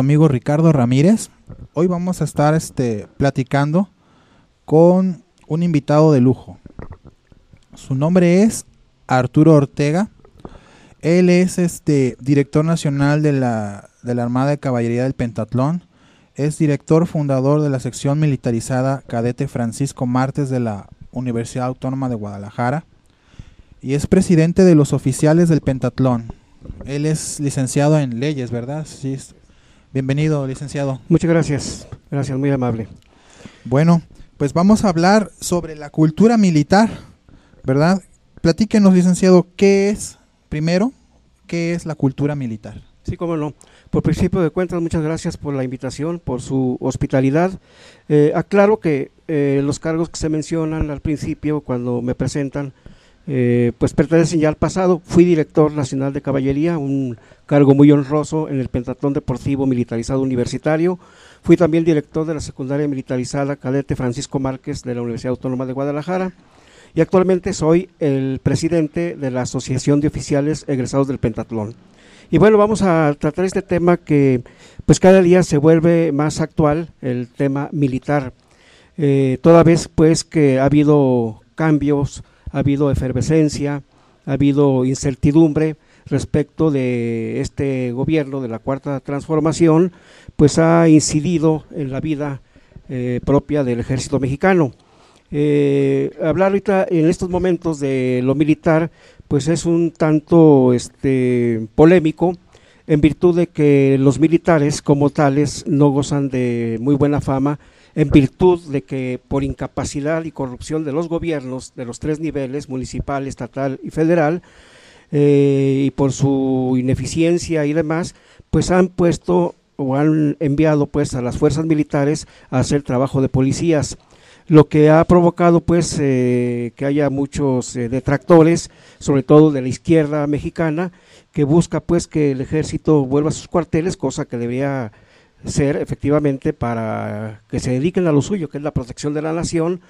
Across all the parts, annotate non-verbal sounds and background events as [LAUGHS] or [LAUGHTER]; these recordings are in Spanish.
amigo Ricardo Ramírez. Hoy vamos a estar este, platicando con un invitado de lujo. Su nombre es Arturo Ortega. Él es este director nacional de la, de la Armada de Caballería del Pentatlón. Es director fundador de la sección militarizada Cadete Francisco Martes de la Universidad Autónoma de Guadalajara. Y es presidente de los oficiales del Pentatlón. Él es licenciado en leyes, ¿verdad? Sí. Bienvenido, licenciado. Muchas gracias. Gracias, muy amable. Bueno, pues vamos a hablar sobre la cultura militar, ¿verdad? Platíquenos, licenciado, ¿qué es, primero, qué es la cultura militar? Sí, cómo no. Por principio de cuentas, muchas gracias por la invitación, por su hospitalidad. Eh, aclaro que eh, los cargos que se mencionan al principio, cuando me presentan, eh, pues pertenecen ya al pasado. Fui director nacional de caballería, un cargo muy honroso en el Pentatlón Deportivo Militarizado Universitario. Fui también director de la secundaria militarizada Cadete Francisco Márquez de la Universidad Autónoma de Guadalajara y actualmente soy el presidente de la Asociación de Oficiales Egresados del Pentatlón. Y bueno, vamos a tratar este tema que pues cada día se vuelve más actual, el tema militar. Eh, toda vez pues que ha habido cambios ha habido efervescencia, ha habido incertidumbre respecto de este gobierno de la cuarta transformación, pues ha incidido en la vida eh, propia del ejército mexicano. Eh, hablar ahorita en estos momentos de lo militar, pues es un tanto este, polémico, en virtud de que los militares como tales no gozan de muy buena fama en virtud de que por incapacidad y corrupción de los gobiernos de los tres niveles, municipal, estatal y federal, eh, y por su ineficiencia y demás, pues han puesto o han enviado pues a las fuerzas militares a hacer trabajo de policías lo que ha provocado pues eh, que haya muchos eh, detractores, sobre todo de la izquierda mexicana, que busca pues que el ejército vuelva a sus cuarteles, cosa que debería ser efectivamente para que se dediquen a lo suyo, que es la protección de la nación,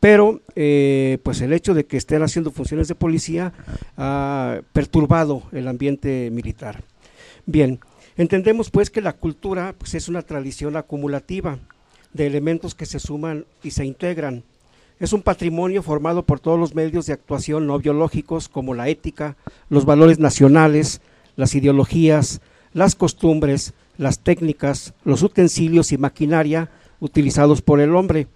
pero eh, pues el hecho de que estén haciendo funciones de policía ha perturbado el ambiente militar. Bien, entendemos pues que la cultura pues, es una tradición acumulativa de elementos que se suman y se integran. Es un patrimonio formado por todos los medios de actuación no biológicos como la ética, los valores nacionales, las ideologías, las costumbres, las técnicas, los utensilios y maquinaria utilizados por el hombre,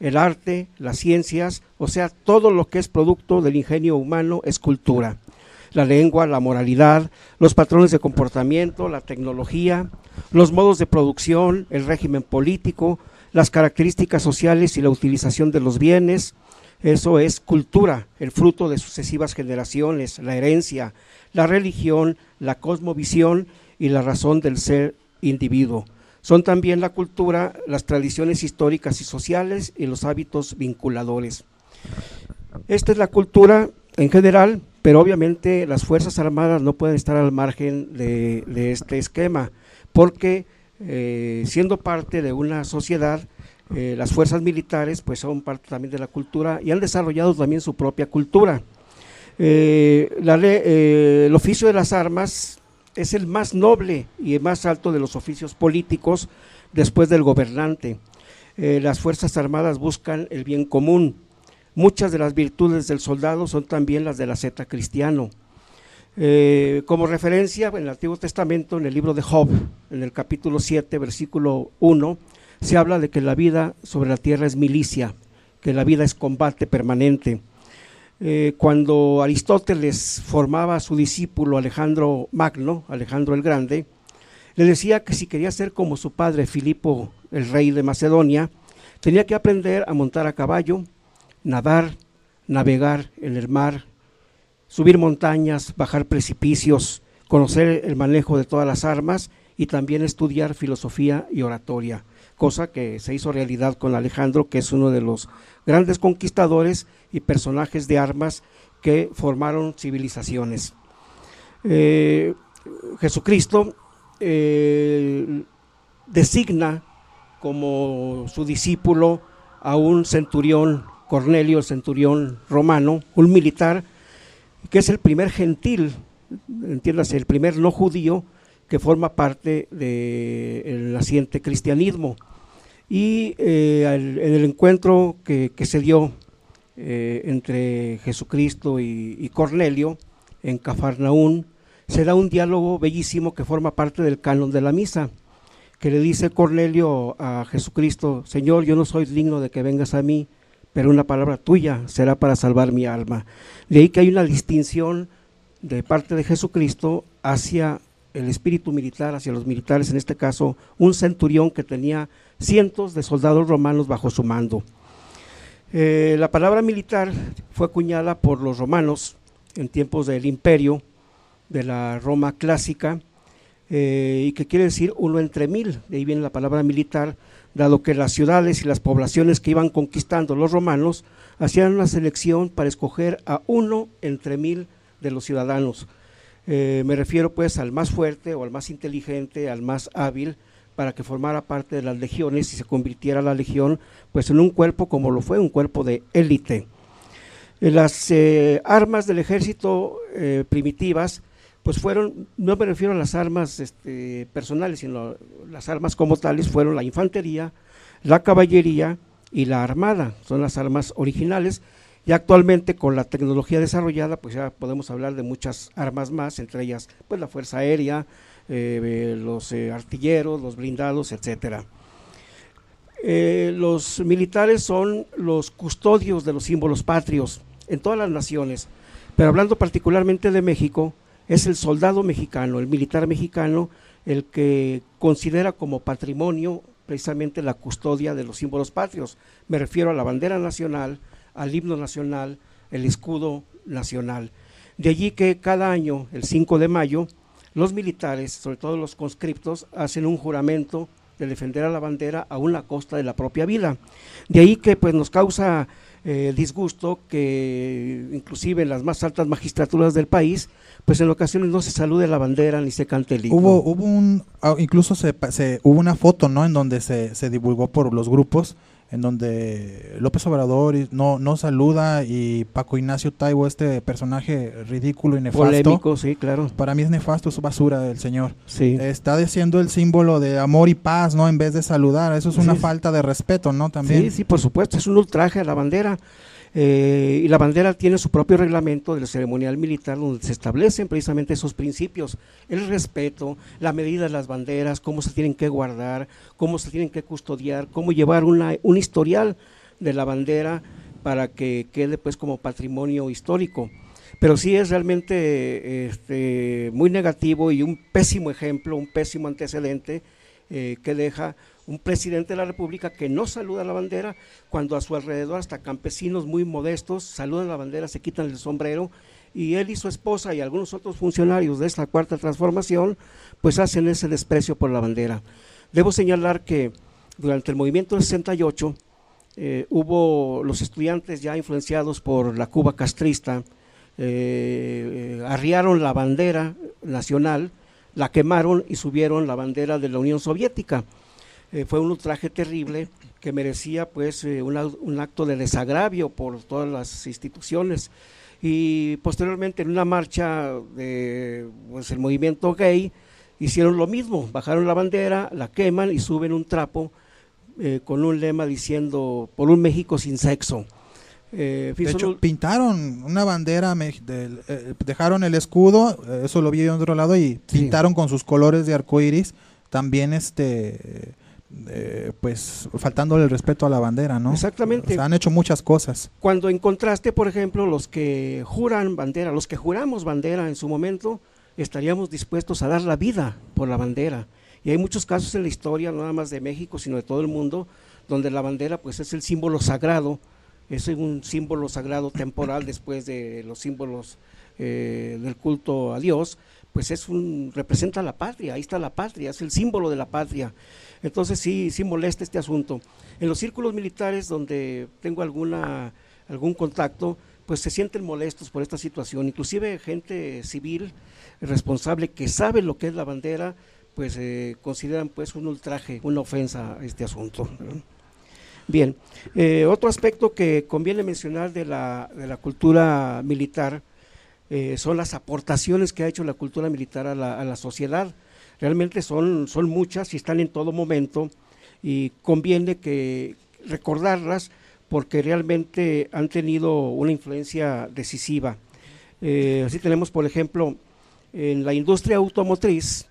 el arte, las ciencias, o sea, todo lo que es producto del ingenio humano es cultura. La lengua, la moralidad, los patrones de comportamiento, la tecnología, los modos de producción, el régimen político, las características sociales y la utilización de los bienes, eso es cultura, el fruto de sucesivas generaciones, la herencia, la religión, la cosmovisión y la razón del ser individuo. Son también la cultura, las tradiciones históricas y sociales y los hábitos vinculadores. Esta es la cultura en general, pero obviamente las Fuerzas Armadas no pueden estar al margen de, este esquema, porque eh, siendo parte de una sociedad, eh, las fuerzas militares pues son parte también de la cultura y han desarrollado también su propia cultura. Eh, el oficio de las armas es el más noble y el más alto de los oficios políticos después del gobernante. Eh, las Fuerzas Armadas buscan el bien común. Muchas de las virtudes del soldado son también las del asceta cristiano. Eh, como referencia, en el Antiguo Testamento, en el libro de Job, en el capítulo 7, versículo 1, se habla de que la vida sobre la tierra es milicia, que la vida es combate permanente. Eh, cuando Aristóteles formaba a su discípulo Alejandro Magno, Alejandro el Grande, le decía que si quería ser como su padre Filipo, el rey de Macedonia, tenía que aprender a montar a caballo, nadar, navegar en el mar, subir montañas, bajar precipicios, conocer el manejo de todas las armas y también estudiar filosofía y oratoria, cosa que se hizo realidad con Alejandro, que es uno de los grandes conquistadores y personajes de armas que formaron civilizaciones. Eh, Jesucristo eh, designa como su discípulo a un centurión, Cornelio, el centurión romano, un militar, que es el primer gentil, entiéndase, el primer no judío que forma parte del naciente cristianismo. Y en el encuentro que, se dio entre Jesucristo y, Cornelio en Cafarnaún, se da un diálogo bellísimo que forma parte del canon de la misa, que le dice Cornelio a Jesucristo, Señor, yo no soy digno de que vengas a mí, pero una palabra tuya será para salvar mi alma. De ahí que hay una distinción de parte de Jesucristo hacia el espíritu militar, hacia los militares, en este caso un centurión que tenía cientos de soldados romanos bajo su mando. Eh, la palabra militar fue acuñada por los romanos en tiempos del imperio, de la Roma clásica, eh, y que quiere decir uno entre mil, de ahí viene la palabra militar, dado que las ciudades y las poblaciones que iban conquistando los romanos hacían una selección para escoger a uno entre mil de los ciudadanos. Eh, me refiero pues al más fuerte o al más inteligente, al más hábil, para que formara parte de las legiones y se convirtiera la legión pues en un cuerpo como lo fue, un cuerpo de élite. Eh, las eh, armas del ejército primitivas pues fueron, no me refiero a las armas este, personales, sino las armas como tales fueron la infantería, la caballería y la armada, son las armas originales, y actualmente con la tecnología desarrollada, pues ya podemos hablar de muchas armas más, entre ellas pues la Fuerza Aérea, eh, los eh, artilleros, los blindados, etcétera. Eh, los militares son los custodios de los símbolos patrios en todas las naciones, pero hablando particularmente de México, es el soldado mexicano, el militar mexicano, el que considera como patrimonio precisamente la custodia de los símbolos patrios. Me refiero a la bandera nacional, al himno nacional, el escudo nacional. De allí que cada año, el 5 de mayo, los militares, sobre todo los conscriptos, hacen un juramento de defender a la bandera a una costa de la propia vida. De ahí que pues nos causa eh, disgusto que inclusive en las más altas magistraturas del país, pues en ocasiones no se salude la bandera ni se cante el himno. Hubo, hubo un, ah, incluso se, se, hubo una foto, ¿no? En donde se, se divulgó por los grupos en donde López Obrador no, no saluda y Paco Ignacio Taibo, este personaje ridículo y nefasto. Polémico, sí, claro. Para mí es nefasto, es basura del señor. Sí. Está diciendo el símbolo de amor y paz, ¿no? En vez de saludar. Eso es una falta de respeto, ¿no? También. Sí, sí, por supuesto. Es un ultraje a la bandera. Eh, y la bandera tiene su propio reglamento del ceremonial militar donde se establecen precisamente esos principios, el respeto, la medida de las banderas, cómo se tienen que guardar, cómo se tienen que custodiar, cómo llevar una, un historial de la bandera para que quede pues como patrimonio histórico. Pero sí es realmente este, muy negativo y un pésimo ejemplo, un pésimo antecedente eh, que deja un presidente de la República que no saluda la bandera, cuando a su alrededor hasta campesinos muy modestos saludan la bandera, se quitan el sombrero, y él y su esposa y algunos otros funcionarios de esta cuarta transformación, pues hacen ese desprecio por la bandera. Debo señalar que durante el movimiento del 68 eh, hubo los estudiantes ya influenciados por la Cuba castrista, eh, eh, arriaron la bandera nacional, la quemaron y subieron la bandera de la Unión Soviética. Eh, fue un ultraje terrible que merecía pues eh, un acto de desagravio por todas las instituciones y posteriormente en una marcha de pues, el movimiento gay hicieron lo mismo, bajaron la bandera, la queman y suben un trapo eh, con un lema diciendo por un México sin sexo. de hecho, pintaron una bandera, dejaron el escudo, eso lo vi de otro lado, y pintaron con sus colores de arco iris también este eh, pues faltándole el respeto a la bandera, ¿no? Exactamente. han hecho muchas cosas. Cuando en contraste, por ejemplo, los que juran bandera, los que juramos bandera en su momento, estaríamos dispuestos a dar la vida por la bandera. Y hay muchos casos en la historia, no nada más de México, sino de todo el mundo, donde la bandera pues es el símbolo sagrado, es un símbolo sagrado temporal después de los símbolos eh, del culto a Dios, pues es un, representa la patria, ahí está la patria, es el símbolo de la patria. Entonces sí, sí molesta este asunto. En los círculos militares donde tengo alguna, algún contacto, pues se sienten molestos por esta situación, inclusive gente civil responsable que sabe lo que es la bandera, pues eh, consideran pues un ultraje, una ofensa a este asunto. Bien, eh, otro aspecto que conviene mencionar de la, de la cultura militar eh, son las aportaciones que ha hecho la cultura militar a la, a la sociedad. Realmente son, son muchas y están en todo momento y conviene que recordarlas porque realmente han tenido una influencia decisiva. Eh, así tenemos, por ejemplo, en la industria automotriz,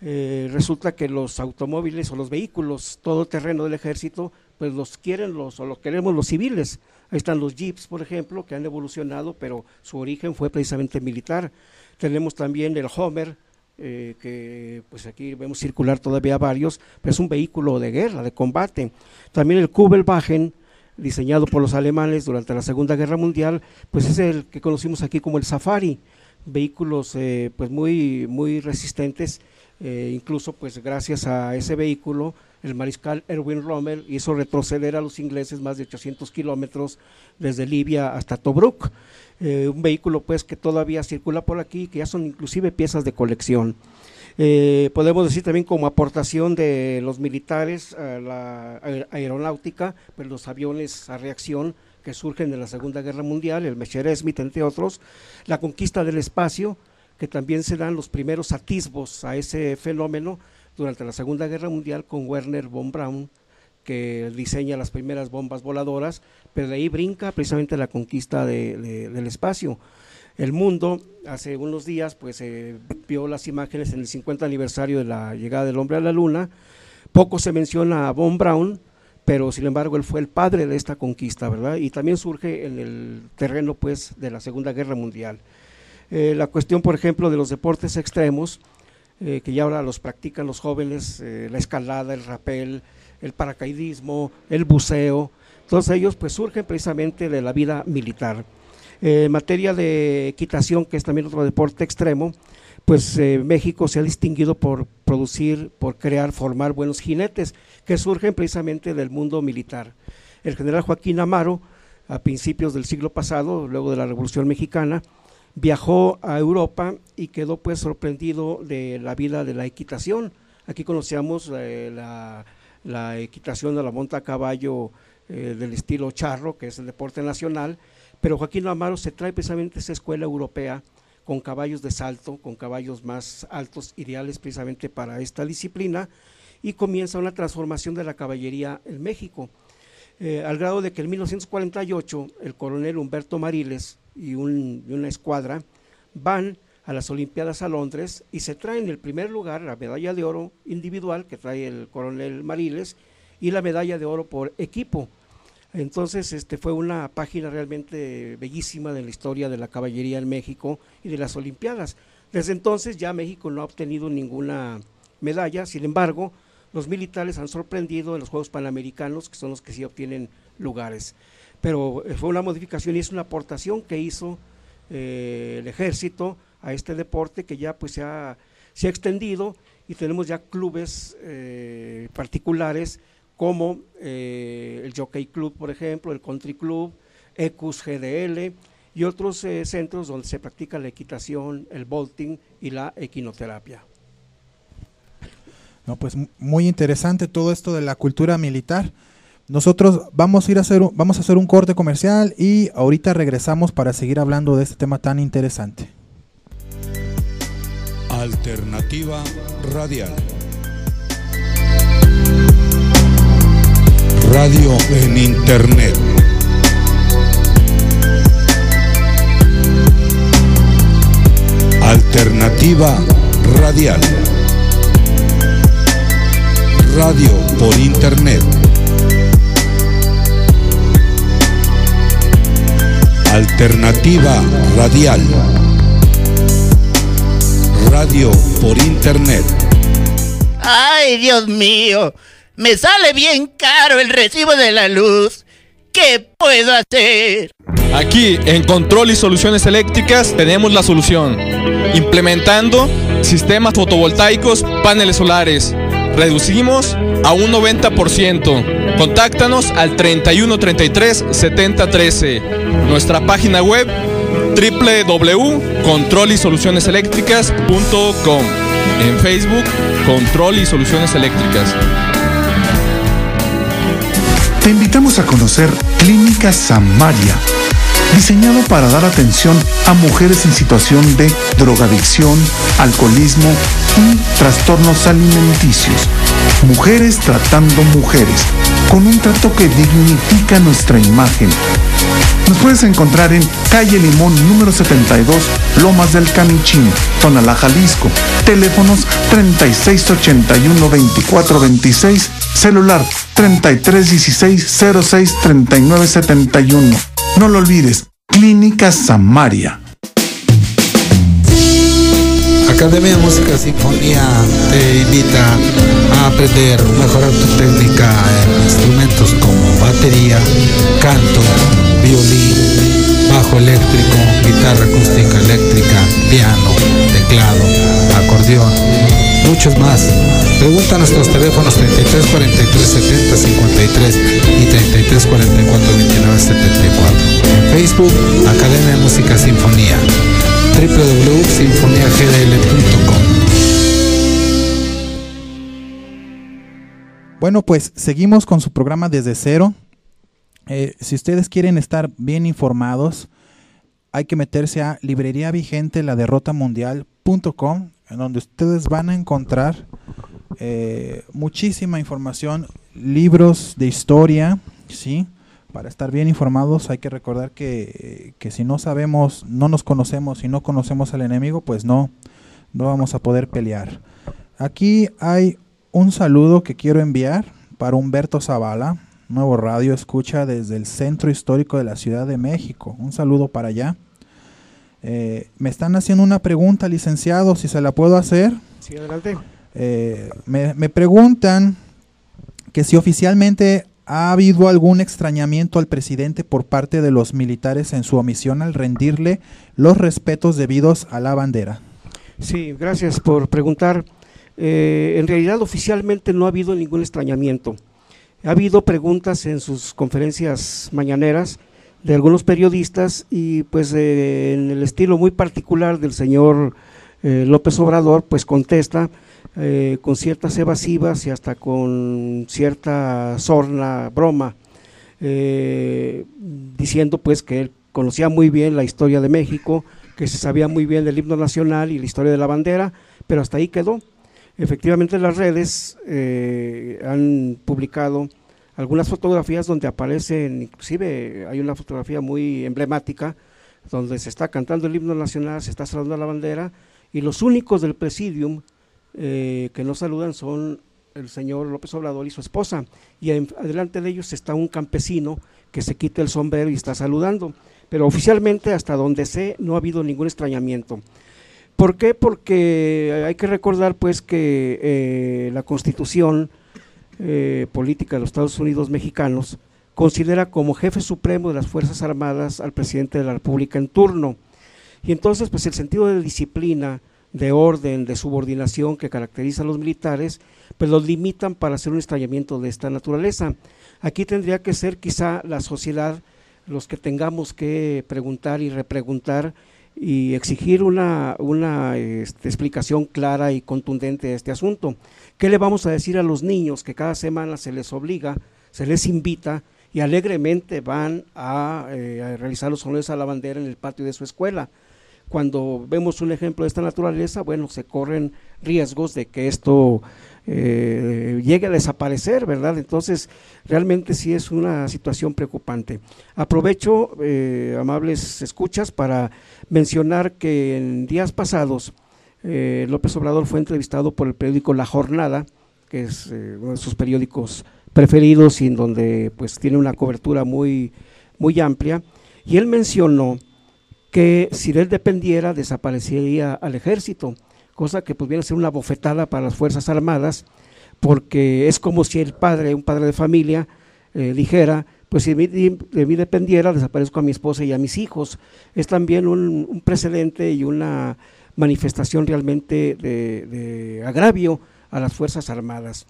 eh, resulta que los automóviles o los vehículos todo terreno del ejército, pues los quieren los o los queremos los civiles. Ahí están los jeeps, por ejemplo, que han evolucionado, pero su origen fue precisamente militar. Tenemos también el Homer, eh, que pues aquí vemos circular todavía varios, pero es un vehículo de guerra, de combate. También el Kubelwagen, diseñado por los alemanes durante la Segunda Guerra Mundial, pues es el que conocimos aquí como el Safari, vehículos eh, pues muy, muy resistentes, eh, incluso pues gracias a ese vehículo el mariscal Erwin Rommel hizo retroceder a los ingleses más de 800 kilómetros desde Libia hasta Tobruk, eh, un vehículo pues que todavía circula por aquí, que ya son inclusive piezas de colección. Eh, podemos decir también como aportación de los militares a la aeronáutica, pues los aviones a reacción que surgen de la Segunda Guerra Mundial, el Messerschmitt entre otros, la conquista del espacio, que también se dan los primeros atisbos a ese fenómeno durante la Segunda Guerra Mundial con Werner von Braun, que diseña las primeras bombas voladoras, pero de ahí brinca precisamente la conquista del espacio el mundo. Hace unos días, pues, se vio las imágenes en el 50 aniversario de la llegada del hombre a la luna. Poco se menciona a Von Braun, pero sin embargo él fue el padre de esta conquista, ¿verdad? Y también surge en el terreno, pues, de la Segunda Guerra Mundial. Eh, la cuestión, por ejemplo, de los deportes extremos, eh, que ya ahora los practican los jóvenes, eh, la escalada, el rapel, el paracaidismo, el buceo, todos ellos pues surgen precisamente de la vida militar. Eh, en materia de equitación, que es también otro deporte extremo, pues eh, México se ha distinguido por producir, por crear, formar buenos jinetes que surgen precisamente del mundo militar. El general Joaquín Amaro, a principios del siglo pasado, luego de la Revolución Mexicana, viajó a Europa y quedó pues sorprendido de la vida de la equitación. Aquí conocíamos eh, la, equitación de la monta a caballo del estilo charro, que es el deporte nacional, pero Joaquín Amaro se trae precisamente esa escuela europea con caballos de salto, con caballos más altos, ideales precisamente para esta disciplina, y comienza una transformación de la caballería en México, eh, al grado de que en 1948 el coronel Humberto Mariles y, una escuadra van a las Olimpiadas a Londres y se traen el primer lugar la medalla de oro individual que trae el coronel Mariles y la medalla de oro por equipo entonces, este fue una página realmente bellísima de la historia de la caballería en México y de las Olimpiadas. Desde entonces ya México no ha obtenido ninguna medalla, sin embargo, los militares han sorprendido en los Juegos Panamericanos, que son los que sí obtienen lugares. Pero eh, fue una modificación y es una aportación que hizo eh, el ejército a este deporte que ya pues se ha, se ha extendido y tenemos ya clubes eh, particulares como el Jockey Club, por ejemplo, el Country Club, Ecus GDL y otros centros donde se practica la equitación, el bolting y la equinoterapia. No, pues muy interesante todo esto de la cultura militar. Nosotros vamos a ir a hacer vamos a hacer un corte comercial y ahorita regresamos para seguir hablando de este tema tan interesante. Alternativa radial. radio en Internet. Alternativa radial. Radio por Internet. Alternativa radial. Radio por Internet. Ay, Dios mío. Me sale bien caro el recibo de la luz. ¿Qué puedo hacer? Aquí en Control y Soluciones Eléctricas tenemos la solución. Implementando sistemas fotovoltaicos, paneles solares. Reducimos a un 90%. Contáctanos al 3133 7013. Nuestra página web www.controlisolucioneseléctricas.com. En Facebook, Control y Soluciones Eléctricas. Te invitamos a conocer Clínica Samaria, diseñado para dar atención a mujeres en situación de drogadicción, alcoholismo y trastornos alimenticios. Mujeres tratando mujeres, con un trato que dignifica nuestra imagen. Nos puedes encontrar en calle Limón número 72, Lomas del Camichín, Tonalá, Jalisco. Teléfonos 3681-2426, celular 3316-063971. No lo olvides, Clínica Samaria. Academia de Música Sinfonía te invita a aprender, mejorar tu técnica en instrumentos como batería, canto, violín, bajo eléctrico, guitarra acústica eléctrica, piano, teclado, acordeón, muchos más. Pregunta a nuestros teléfonos 33 43 70 53 y 33 44 29 74. En Facebook, Academia de Música Sinfonía www.sinfoniagdl.com Bueno, pues seguimos con su programa desde cero. Eh, si ustedes quieren estar bien informados, hay que meterse a librería vigente la derrota mundial.com, en donde ustedes van a encontrar eh, muchísima información, libros de historia, ¿sí? Para estar bien informados hay que recordar que, que si no sabemos, no nos conocemos y no conocemos al enemigo, pues no, no vamos a poder pelear. Aquí hay un saludo que quiero enviar para Humberto Zavala, nuevo radio escucha desde el centro histórico de la Ciudad de México. Un saludo para allá. Eh, me están haciendo una pregunta, licenciado, si se la puedo hacer. Sí, adelante. Eh, me, me preguntan que si oficialmente ha habido algún extrañamiento al presidente por parte de los militares en su omisión al rendirle los respetos debidos a la bandera. Sí, gracias por preguntar. Eh, en realidad oficialmente no ha habido ningún extrañamiento. Ha habido preguntas en sus conferencias mañaneras de algunos periodistas y pues eh, en el estilo muy particular del señor eh, López Obrador pues contesta eh, con ciertas evasivas y hasta con cierta sorna broma diciendo pues que él conocía muy bien la historia de México, que se sabía muy bien del himno nacional y la historia de la bandera, pero hasta ahí quedó. Efectivamente las redes han publicado algunas fotografías donde aparecen, inclusive hay una fotografía muy emblemática, donde se está cantando el himno nacional, se está saludando la bandera, y los únicos del presidium eh, que no saludan son el señor López Obrador y su esposa, y en, adelante de ellos está un campesino que se quita el sombrero y está saludando, pero oficialmente hasta donde sé no ha habido ningún extrañamiento. ¿Por qué? Porque hay que recordar pues que eh, la constitución eh, política de los Estados Unidos mexicanos considera como jefe supremo de las Fuerzas Armadas al presidente de la República en turno. Y entonces pues el sentido de disciplina, de orden, de subordinación que caracteriza a los militares, pues los limitan para hacer un extrañamiento de esta naturaleza. Aquí tendría que ser quizá la sociedad los que tengamos que preguntar y repreguntar y exigir una, una este, explicación clara y contundente de este asunto. ¿Qué le vamos a decir a los niños que cada semana se les obliga, se les invita y alegremente van a, eh, a realizar los honores a la bandera en el patio de su escuela? Cuando vemos un ejemplo de esta naturaleza, bueno, se corren riesgos de que esto eh, llegue a desaparecer, ¿verdad? Entonces, realmente sí es una situación preocupante. Aprovecho, eh, amables escuchas, para mencionar que en días pasados eh, López Obrador fue entrevistado por el periódico La Jornada, que es eh, uno de sus periódicos preferidos y en donde pues tiene una cobertura muy, muy amplia, y él mencionó que si de él dependiera desaparecería al ejército cosa que pudiera ser una bofetada para las Fuerzas Armadas, porque es como si el padre, un padre de familia, eh, dijera, pues si de mí, dependiera, desaparezco a mi esposa y a mis hijos. Es también un, precedente y una manifestación realmente de, de, agravio a las Fuerzas Armadas.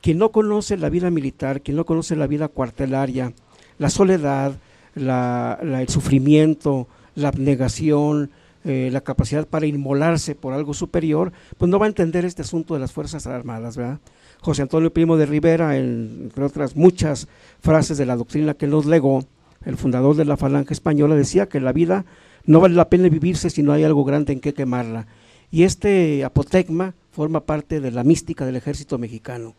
Quien no conoce la vida militar, quien no conoce la vida cuartelaria, la soledad, la, el sufrimiento, la abnegación, eh, la capacidad para inmolarse por algo superior, pues no va a entender este asunto de las Fuerzas Armadas, ¿verdad? José Antonio Primo de Rivera, en, entre otras muchas frases de la doctrina que nos legó, el fundador de la Falange Española, decía que la vida no vale la pena vivirse si no hay algo grande en que quemarla. Y este apotegma forma parte de la mística del ejército mexicano,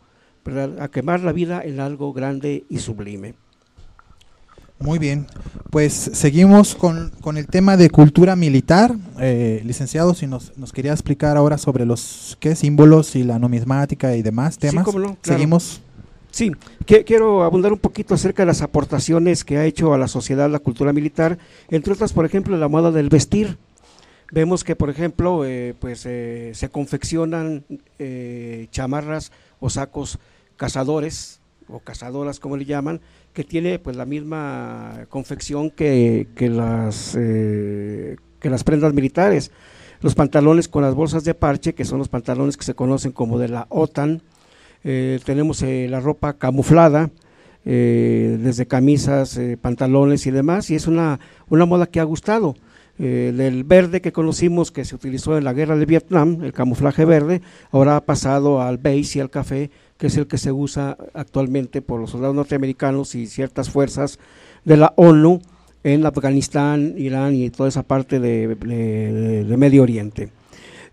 a quemar la vida en algo grande y sublime. Muy bien, pues seguimos con, con el tema de cultura militar. Eh, licenciado, si nos, nos quería explicar ahora sobre los qué símbolos y la numismática y demás temas. cómo no, claro. Seguimos. Sí, que- quiero abundar un poquito acerca de las aportaciones que ha hecho a la sociedad la cultura militar, entre otras, por ejemplo, la moda del vestir. Vemos que, por ejemplo, eh, pues eh, se confeccionan eh, chamarras o sacos cazadores o cazadoras, como le llaman, que tiene pues la misma confección que, que las eh, que las prendas militares. Los pantalones con las bolsas de parche, que son los pantalones que se conocen como de la OTAN, eh, tenemos eh, la ropa camuflada, desde camisas, pantalones y demás, y es una, una moda que ha gustado. Eh, del verde que conocimos que se utilizó en la guerra de Vietnam, el camuflaje verde, ahora ha pasado al beige y al café, que es el que se usa actualmente por los soldados norteamericanos y ciertas fuerzas de la ONU en Afganistán, Irán y toda esa parte de, Medio Oriente.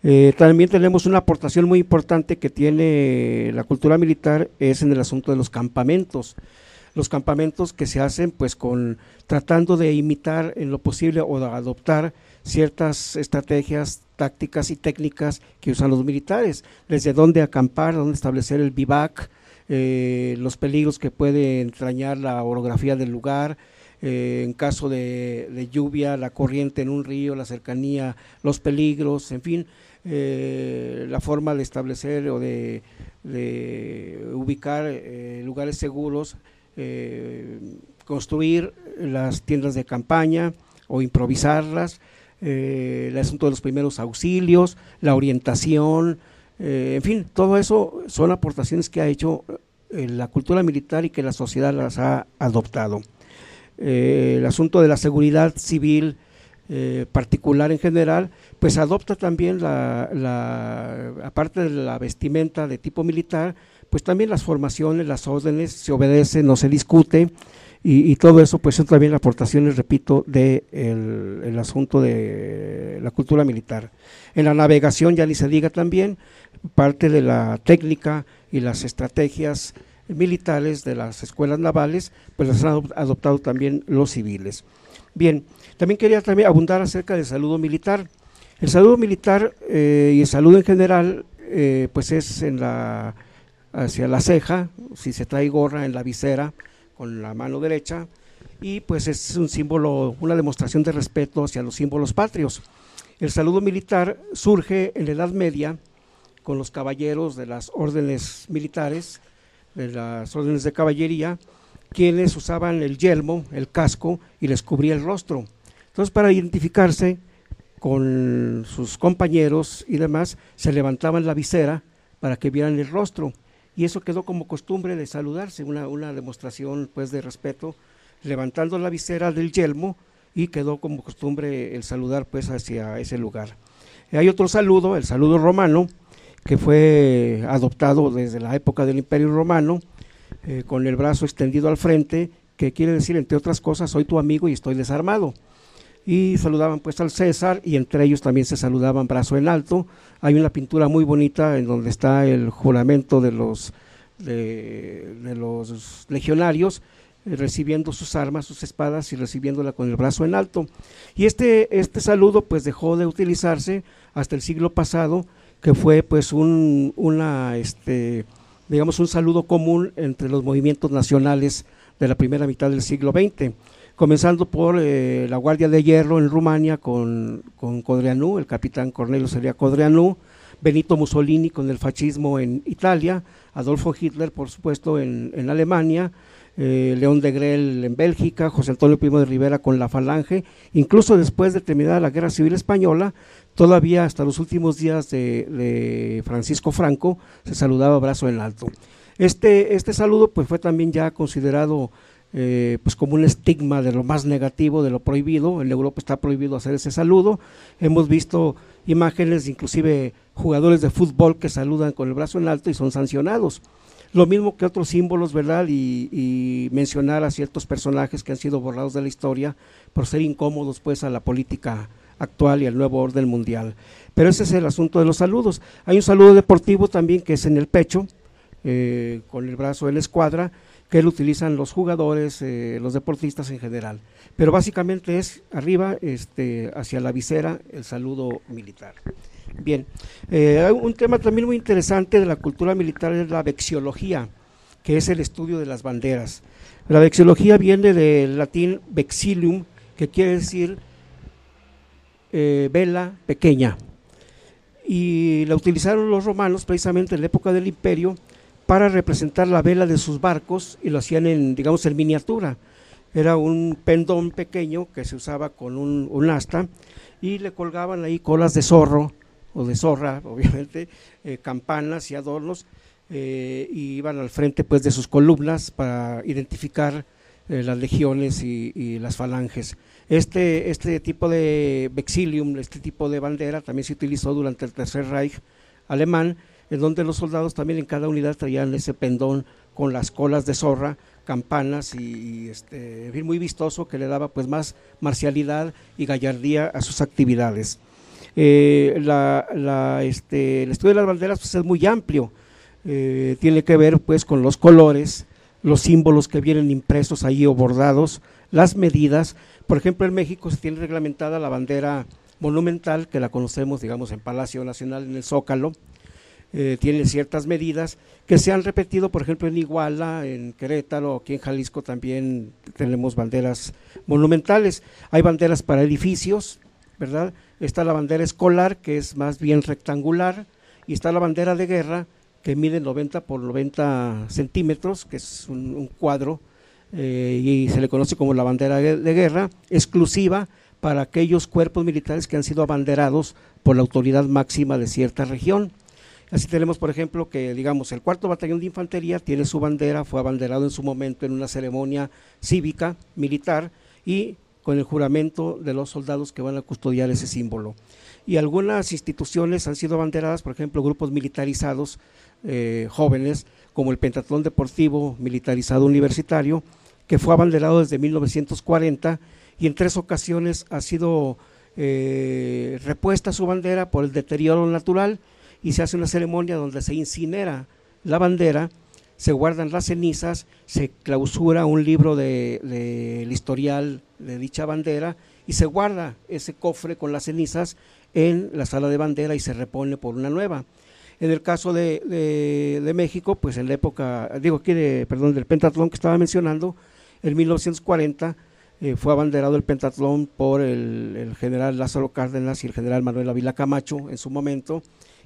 Eh, también tenemos una aportación muy importante que tiene la cultura militar, es en el asunto de los campamentos. Los campamentos que se hacen pues con tratando de imitar en lo posible o de adoptar ciertas estrategias, tácticas y técnicas que usan los militares, desde dónde acampar, dónde establecer el bivac, eh, los peligros que puede entrañar la orografía del lugar, eh, en caso de, lluvia, la corriente en un río, la cercanía, los peligros, en fin, eh, la forma de establecer o de, ubicar lugares seguros, construir las tiendas de campaña o improvisarlas, eh, el asunto de los primeros auxilios, la orientación, eh, en fin, todo eso son aportaciones que ha hecho eh, la cultura militar y que la sociedad las ha adoptado. El asunto de la seguridad civil particular en general, pues adopta también la, la, aparte de la vestimenta de tipo militar, pues también las formaciones, las órdenes, se obedece, no se discute, y, y todo eso pues son también aportaciones, repito, de el, asunto de la cultura militar. En la navegación ya ni se diga también, parte de la técnica y las estrategias militares de las escuelas navales, pues las han adop- adoptado también los civiles. Bien, también quería también abundar acerca del saludo militar. El saludo militar eh, y el saludo en general, eh, pues es en la hacia la ceja, si se trae gorra en la visera con la mano derecha, y pues es un símbolo, una demostración de respeto hacia los símbolos patrios. El saludo militar surge en la Edad Media con los caballeros de las órdenes militares, de las órdenes de caballería, quienes usaban el yelmo, el casco y les cubría el rostro. Entonces, para identificarse con sus compañeros y demás, se levantaban la visera para que vieran el rostro. Y eso quedó como costumbre de saludarse, una, una demostración pues de respeto, levantando la visera del yelmo y quedó como costumbre el saludar pues hacia ese lugar. Hay otro saludo, el saludo romano, que fue adoptado desde la época del Imperio Romano, eh, con el brazo extendido al frente, que quiere decir, entre otras cosas, soy tu amigo y estoy desarmado. Y saludaban pues al César y entre ellos también se saludaban brazo en alto. Hay una pintura muy bonita en donde está el juramento de los, de, los legionarios eh, recibiendo sus armas, sus espadas y recibiéndola con el brazo en alto. Y este, este saludo pues dejó de utilizarse hasta el siglo pasado, que fue pues un, una, este, digamos, un saludo común entre los movimientos nacionales de la primera mitad del siglo XX, comenzando por eh, la Guardia de Hierro en Rumania con, con Codreanu, el capitán Cornelio sería Codreanu, Benito Mussolini con el fascismo en Italia, Adolfo Hitler, por supuesto, en, en Alemania, eh, León de Grel en Bélgica, José Antonio Primo de Rivera con la Falange, incluso después de terminada la Guerra Civil Española, todavía hasta los últimos días de, de Francisco Franco se saludaba brazo en alto. Este, este saludo pues fue también ya considerado eh, pues como un estigma de lo más negativo, de lo prohibido. En Europa está prohibido hacer ese saludo. Hemos visto imágenes, inclusive jugadores de fútbol que saludan con el brazo en alto y son sancionados. lo mismo que otros símbolos, ¿verdad? Y, mencionar a ciertos personajes que han sido borrados de la historia por ser incómodos pues a la política actual y al nuevo orden mundial. Pero ese es el asunto de los saludos. Hay un saludo deportivo también que es en el pecho, eh, con el brazo de la escuadra, que lo utilizan los jugadores, eh, los deportistas en general. Pero básicamente es arriba, este, hacia la visera, el saludo militar. Bien, eh, un tema también muy interesante de la cultura militar es la vexiología, que es el estudio de las banderas. La vexiología viene del latín vexilium, que quiere decir eh, vela pequeña. Y la utilizaron los romanos precisamente en la época del imperio para representar la vela de sus barcos y lo hacían en, digamos, en miniatura. Era un pendón pequeño que se usaba con un, asta y le colgaban ahí colas de zorro o de zorra, [LAUGHS] obviamente, eh, campanas y adornos, eh, y iban al frente pues de sus columnas para identificar eh, las legiones y, las falanges. Este, este tipo de vexilium, este tipo de bandera también se utilizó durante el Tercer Reich alemán, en donde los soldados también en cada unidad traían ese pendón con las colas de zorra, campanas y, este, muy vistoso que le daba pues más marcialidad y gallardía a sus actividades. Eh, este, el estudio de las banderas pues, es muy amplio, eh, tiene que ver pues con los colores, los símbolos que vienen impresos ahí o bordados, las medidas. Por ejemplo, en México se tiene reglamentada la bandera monumental, que la conocemos, digamos, en Palacio Nacional, en el Zócalo, eh, tiene ciertas medidas que se han repetido, por ejemplo, en Iguala, en Querétaro, aquí en Jalisco también tenemos banderas monumentales. Hay banderas para edificios, ¿verdad? Está la bandera escolar, que es más bien rectangular, y está la bandera de guerra, que mide 90 por 90 centímetros, que es un, cuadro, eh, y se le conoce como la bandera de, guerra, exclusiva para aquellos cuerpos militares que han sido abanderados por la autoridad máxima de cierta región. Así tenemos, por ejemplo, que digamos el cuarto batallón de infantería tiene su bandera, fue abanderado en su momento en una ceremonia cívica, militar, y con el juramento de los soldados que van a custodiar ese símbolo. Y algunas instituciones han sido abanderadas, por ejemplo, grupos militarizados eh, jóvenes, como el Pentatlón Deportivo Militarizado Universitario, que fue abanderado desde 1940 y en tres ocasiones ha sido eh, repuesta su bandera por el deterioro natural y se hace una ceremonia donde se incinera la bandera se guardan las cenizas, se clausura un libro del de, historial de dicha bandera y se guarda ese cofre con las cenizas en la sala de bandera y se repone por una nueva. En el caso de, de, México, pues en la época, digo aquí de, perdón, del pentatlón que estaba mencionando, en 1940 eh, fue abanderado el pentatlón por el, el, general Lázaro Cárdenas y el general Manuel Avila Camacho en su momento,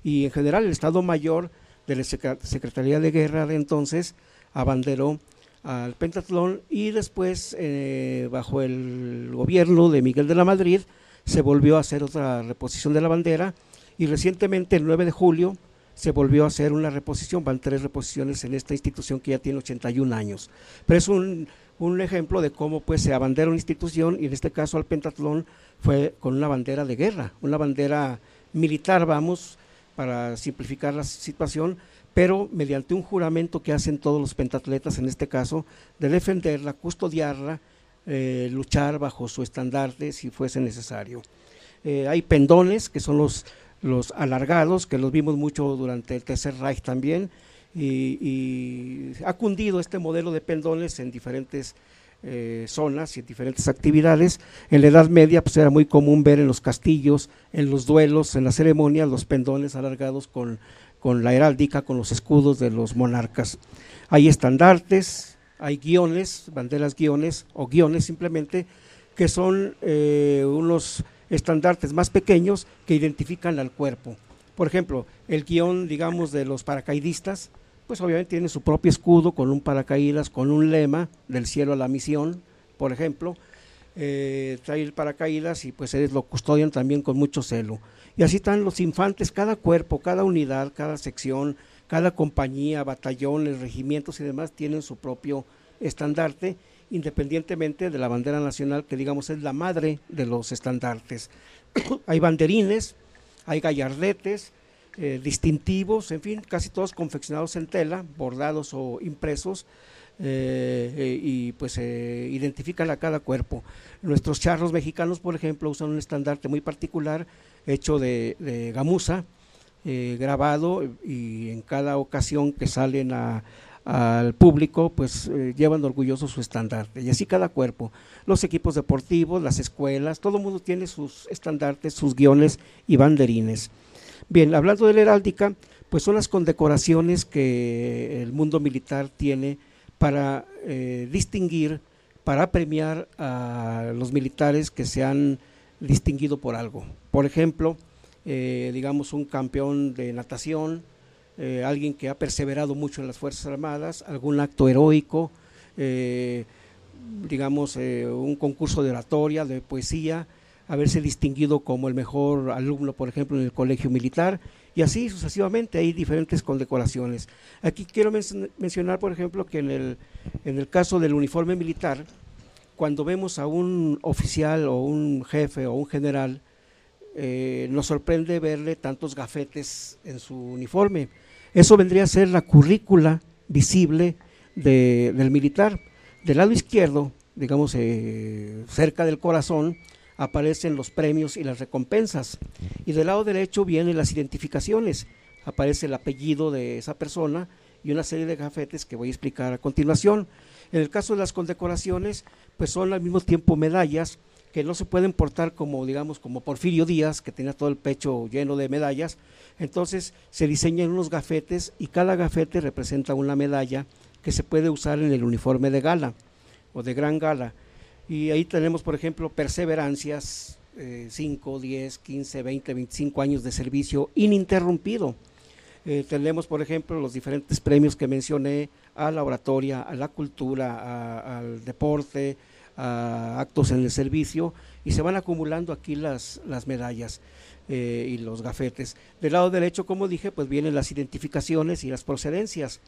y en general el Estado Mayor de la Secretaría de Guerra de entonces abanderó al pentatlón y después eh, bajo el gobierno de Miguel de la Madrid se volvió a hacer otra reposición de la bandera y recientemente el 9 de julio se volvió a hacer una reposición, van tres reposiciones en esta institución que ya tiene 81 años. Pero es un, un ejemplo de cómo pues se abandera una institución y en este caso al pentatlón fue con una bandera de guerra, una bandera militar, vamos, para simplificar la situación, pero mediante un juramento que hacen todos los pentatletas, en este caso, de defenderla, custodiarla, eh, luchar bajo su estandarte si fuese necesario. Eh, hay pendones, que son los, los alargados, que los vimos mucho durante el Tercer Reich también, y, y ha cundido este modelo de pendones en diferentes eh, zonas y diferentes actividades. En la Edad Media pues era muy común ver en los castillos, en los duelos, en las ceremonias, los pendones alargados con, con la heráldica, con los escudos de los monarcas. Hay estandartes, hay guiones, banderas guiones o guiones simplemente, que son eh, unos estandartes más pequeños que identifican al cuerpo. Por ejemplo, el guion, digamos, de los paracaidistas, pues obviamente tiene su propio escudo con un paracaídas, con un lema del cielo a la misión, por ejemplo, eh, trae el paracaídas y pues ellos lo custodian también con mucho celo. Y así están los infantes, cada cuerpo, cada unidad, cada sección, cada compañía, batallones, regimientos y demás tienen su propio estandarte, independientemente de la bandera nacional, que digamos es la madre de los estandartes. [COUGHS] hay banderines, hay gallardetes, eh, distintivos, en fin, casi todos confeccionados en tela, bordados o impresos, eh, eh, y pues identifican a cada cuerpo. Nuestros charros mexicanos, por ejemplo, usan un estandarte muy particular hecho de, gamuza, grabado y en cada ocasión que salen al público, pues llevan orgulloso su estandarte. Y así cada cuerpo. Los equipos deportivos, las escuelas, todo el mundo tiene sus estandartes, sus guiones y banderines. Bien, hablando de la heráldica, pues son las condecoraciones que el mundo militar tiene para eh, distinguir, para premiar a los militares que se han distinguido por algo. Por ejemplo, eh, digamos un campeón de natación, eh, alguien que ha perseverado mucho en las Fuerzas Armadas, algún acto heroico, digamos un concurso de oratoria, de poesía, haberse distinguido como el mejor alumno, por ejemplo, en el colegio militar, y así sucesivamente hay diferentes condecoraciones. Aquí quiero mencionar, por ejemplo, que en el, en el caso del uniforme militar, cuando vemos a un oficial o un jefe o un general, eh, nos sorprende verle tantos gafetes en su uniforme. Eso vendría a ser la currícula visible del militar. Del lado izquierdo, digamos, eh, cerca del corazón, aparecen los premios y las recompensas. Y del lado derecho vienen las identificaciones. Aparece el apellido de esa persona y una serie de gafetes que voy a explicar a continuación. En el caso de las condecoraciones, pues son al mismo tiempo medallas que no se pueden portar como, digamos, como Porfirio Díaz, que tenía todo el pecho lleno de medallas. Entonces se diseñan unos gafetes y cada gafete representa una medalla que se puede usar en el uniforme de gala o de gran gala. Y ahí tenemos, por ejemplo, perseverancias, 5, 10, 15, 20, 25 años de servicio ininterrumpido. Eh, tenemos, por ejemplo, los diferentes premios que mencioné a la oratoria, a la cultura, al deporte, a actos en el servicio, y se van acumulando aquí las, las medallas eh, y los gafetes. Del lado derecho, como dije, pues vienen las identificaciones y las procedencias.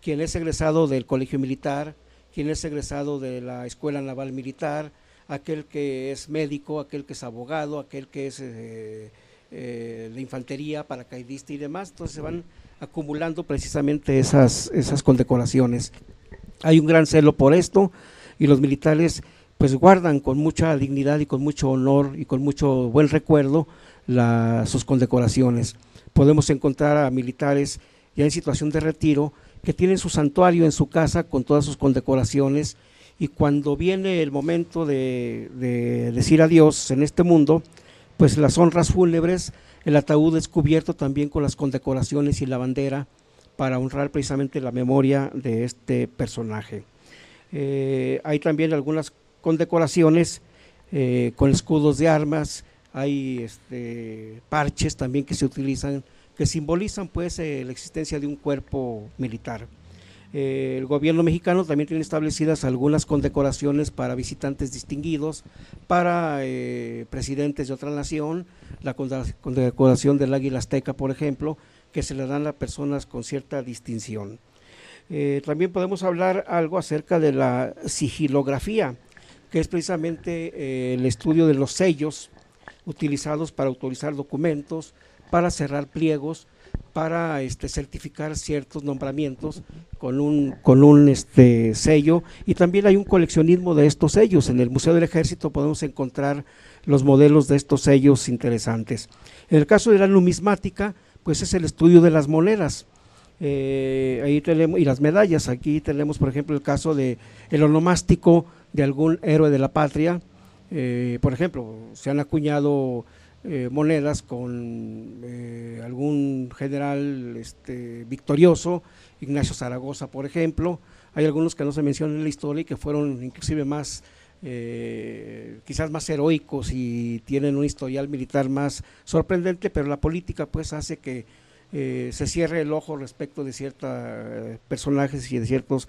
Quien es egresado del colegio militar, quien es egresado de la Escuela Naval Militar, aquel que es médico, aquel que es abogado, aquel que es eh, eh, de infantería, paracaidista y demás. Entonces se van acumulando precisamente esas, esas condecoraciones. Hay un gran celo por esto y los militares pues guardan con mucha dignidad y con mucho honor y con mucho buen recuerdo sus condecoraciones. Podemos encontrar a militares ya en situación de retiro que tienen su santuario en su casa con todas sus condecoraciones y cuando viene el momento de, decir adiós en este mundo, pues las honras fúnebres, el ataúd es cubierto también con las condecoraciones y la bandera para honrar precisamente la memoria de este personaje. Eh, hay también algunas condecoraciones eh, con escudos de armas, hay este, parches también que se utilizan que simbolizan pues eh, la existencia de un cuerpo militar. Eh, el gobierno mexicano también tiene establecidas algunas condecoraciones para visitantes distinguidos, para eh, presidentes de otra nación, la condecoración del águila azteca, por ejemplo, que se le dan a personas con cierta distinción. también podemos hablar algo acerca de la sigilografía, que es precisamente el estudio de los sellos utilizados para autorizar documentos, para cerrar pliegos, para este, certificar ciertos nombramientos con un, con un este, sello y también hay un coleccionismo de estos sellos. En el Museo del Ejército podemos encontrar los modelos de estos sellos interesantes. En el caso de la numismática, pues es el estudio de las monedas. Eh, ahí tenemos, y las medallas, aquí tenemos por ejemplo el caso de el onomástico de algún héroe de la patria, eh, por ejemplo, se han acuñado eh, monedas con eh, algún general este, victorioso, Ignacio Zaragoza, por ejemplo. Hay algunos que no se mencionan en la historia y que fueron inclusive más, eh, quizás más heroicos y tienen un historial militar más sorprendente, pero la política pues hace que se cierre el ojo respecto de ciertos personajes y de ciertos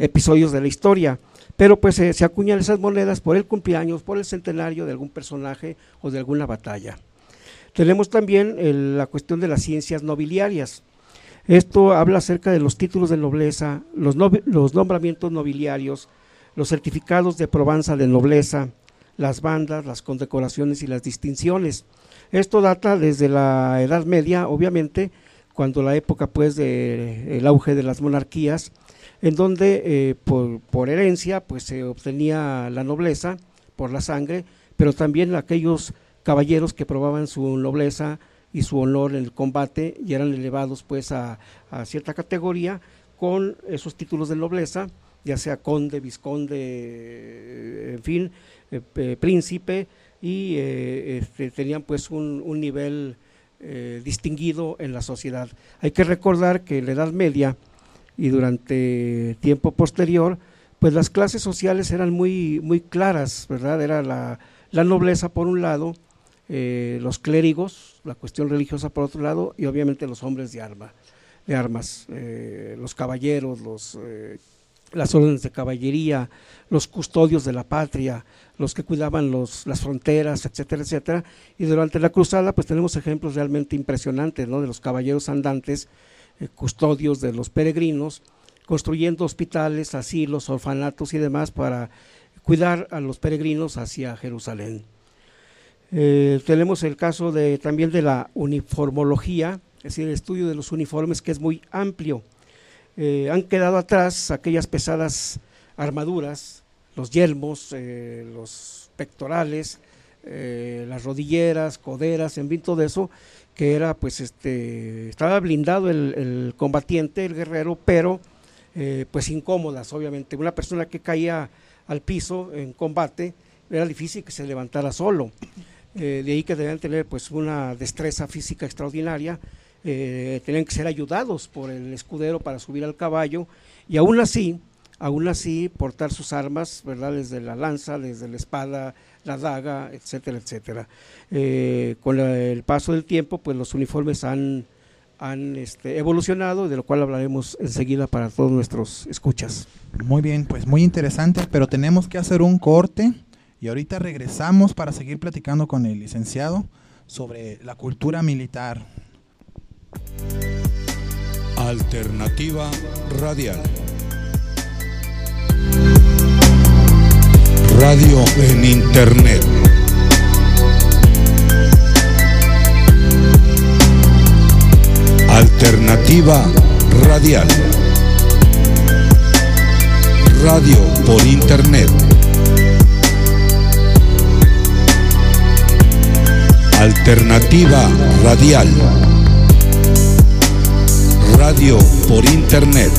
episodios de la historia pero pues se acuñan esas monedas por el cumpleaños, por el centenario de algún personaje o de alguna batalla. Tenemos también la cuestión de las ciencias nobiliarias. Esto habla acerca de los títulos de nobleza, los, nombramientos nobiliarios, los certificados de probanza de nobleza, las bandas, las condecoraciones y las distinciones. Esto data desde la Edad Media, obviamente, cuando la época pues de el auge de las monarquías, en donde eh, por, herencia pues se obtenía la nobleza por la sangre, pero también aquellos caballeros que probaban su nobleza y su honor en el combate y eran elevados pues a, cierta categoría con esos títulos de nobleza, ya sea conde, vizconde, en fin, eh, eh, príncipe, y eh, este, tenían pues un, un nivel eh, distinguido en la sociedad. Hay que recordar que en la Edad Media y durante tiempo posterior, pues las clases sociales eran muy, muy claras, ¿verdad? Era la, la nobleza por un lado, eh, los clérigos, la cuestión religiosa por otro lado, y obviamente los hombres de, arma, de armas, eh, los caballeros, los, eh, las órdenes de caballería, los custodios de la patria, los que cuidaban los, las fronteras, etcétera, etcétera. Y durante la cruzada, pues tenemos ejemplos realmente impresionantes, ¿no? De los caballeros andantes, custodios de los peregrinos, construyendo hospitales, asilos, orfanatos y demás para cuidar a los peregrinos hacia Jerusalén. Eh, tenemos el caso de, también de la uniformología, es decir, el estudio de los uniformes que es muy amplio. Eh, han quedado atrás aquellas pesadas armaduras, los yelmos, eh, los pectorales, eh, las rodilleras, coderas, en fin, todo eso, que era pues este, estaba blindado el, el combatiente, el guerrero, pero eh, pues incómodas, obviamente. Una persona que caía al piso en combate, era difícil que se levantara solo. Eh, de ahí que debían tener pues una destreza física extraordinaria, eh, tenían que ser ayudados por el escudero para subir al caballo y aún así, aún así portar sus armas, ¿verdad? Desde la lanza, desde la espada, la daga, etcétera, etcétera. Eh, con la, el paso del tiempo, pues los uniformes han, han este, evolucionado, de lo cual hablaremos enseguida para todos nuestros escuchas. Muy bien, pues muy interesante, pero tenemos que hacer un corte y ahorita regresamos para seguir platicando con el licenciado sobre la cultura militar. Alternativa Radial. Radio en Internet. Alternativa Radial. Radio por Internet. Alternativa Radial. Radio por Internet.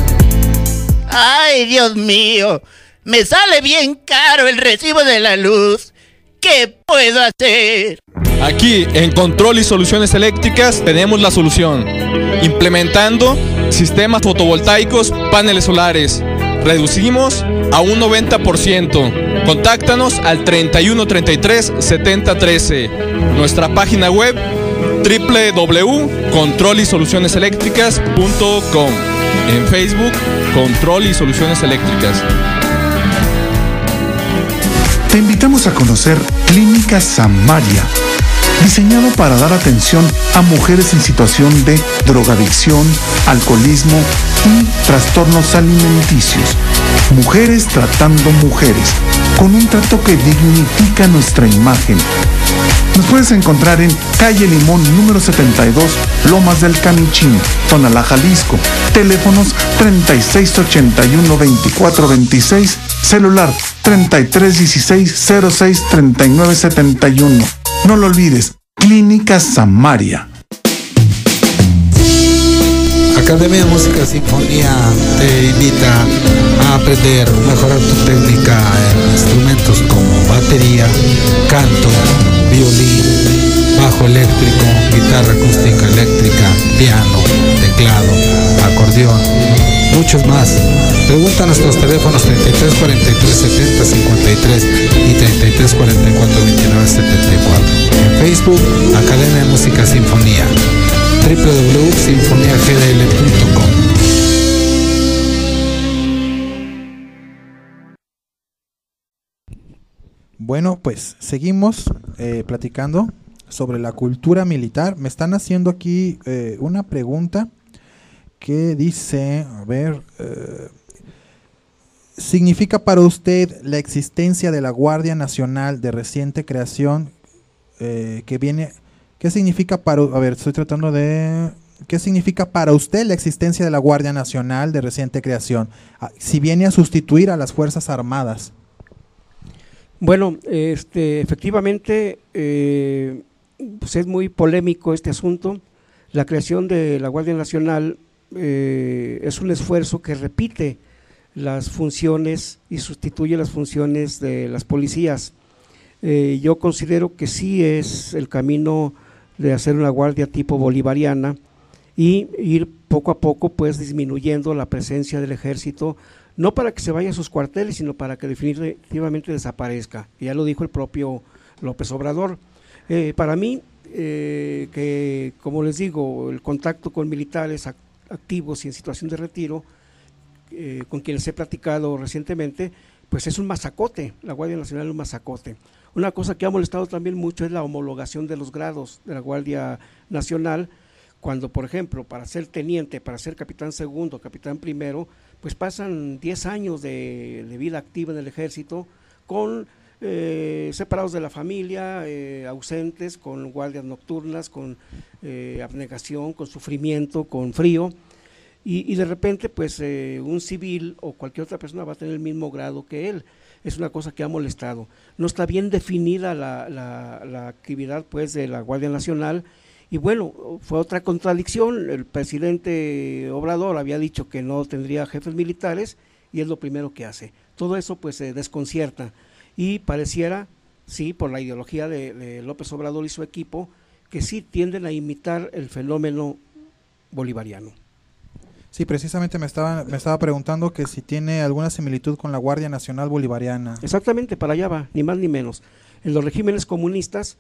Ay, Dios mío, me sale bien caro el recibo de la luz. ¿Qué puedo hacer? Aquí en Control y Soluciones Eléctricas tenemos la solución. Implementando sistemas fotovoltaicos, paneles solares. Reducimos a un 90%. Contáctanos al 3133 7013. Nuestra página web www.controlisolucioneseléctricas.com. En Facebook, Control y Soluciones Eléctricas. Te invitamos a conocer Clínica Samaria, diseñado para dar atención a mujeres en situación de drogadicción, alcoholismo y trastornos alimenticios. Mujeres tratando mujeres, con un trato que dignifica nuestra imagen. Nos puedes encontrar en calle Limón número 72, Lomas del Canichín, Tonalá, Jalisco. Teléfonos 3681-2426, celular 3316-063971. No lo olvides, Clínica Samaria. Academia de Música Sinfonía te invita a aprender, mejorar tu técnica en instrumentos como batería, canto, violín, bajo eléctrico, guitarra acústica eléctrica, piano, teclado, acordeón, muchos más. Pregunta a nuestros teléfonos 33 43 70 53 y 33 44 29 74. En Facebook, Academia de Música Sinfonía www.sinfoniagdl.com Bueno, pues seguimos eh, platicando sobre la cultura militar. Me están haciendo aquí eh, una pregunta que dice, a ver, eh, ¿Significa para usted la existencia de la Guardia Nacional de reciente creación eh, que viene... ¿Qué significa para... A ver, estoy tratando de... ¿Qué significa para usted la existencia de la Guardia Nacional de reciente creación? Ah, Si viene a sustituir a las Fuerzas Armadas. Bueno, este, efectivamente, eh, pues es muy polémico este asunto. La creación de la Guardia Nacional eh, es un esfuerzo que repite las funciones y sustituye las funciones de las policías. Eh, yo considero que sí es el camino de hacer una guardia tipo bolivariana y ir poco a poco pues disminuyendo la presencia del ejército, no para que se vaya a sus cuarteles, sino para que definitivamente desaparezca. Ya lo dijo el propio López Obrador. Eh, para mí, eh, que como les digo, el contacto con militares ac- activos y en situación de retiro, eh, con quienes he platicado recientemente, pues es un masacote, la Guardia Nacional es un masacote. Una cosa que ha molestado también mucho es la homologación de los grados de la Guardia Nacional, cuando, por ejemplo, para ser teniente, para ser capitán segundo, capitán primero, pues pasan 10 años de, de vida activa en el ejército con eh, separados de la familia, eh, ausentes, con guardias nocturnas, con eh, abnegación, con sufrimiento, con frío. Y, de repente, pues eh, un civil o cualquier otra persona va a tener el mismo grado que él. Es una cosa que ha molestado. No está bien definida la, la- la actividad pues de la Guardia Nacional. Y bueno, fue otra contradicción. El presidente Obrador había dicho que no tendría jefes militares y es lo primero que hace. Todo eso pues se desconcierta y pareciera, sí, por la ideología de, de López Obrador y su equipo, que sí tienden a imitar el fenómeno bolivariano. Sí, precisamente me estaba, me estaba preguntando que si tiene alguna similitud con la Guardia Nacional Bolivariana. Exactamente, para allá va, ni más ni menos. En los regímenes comunistas,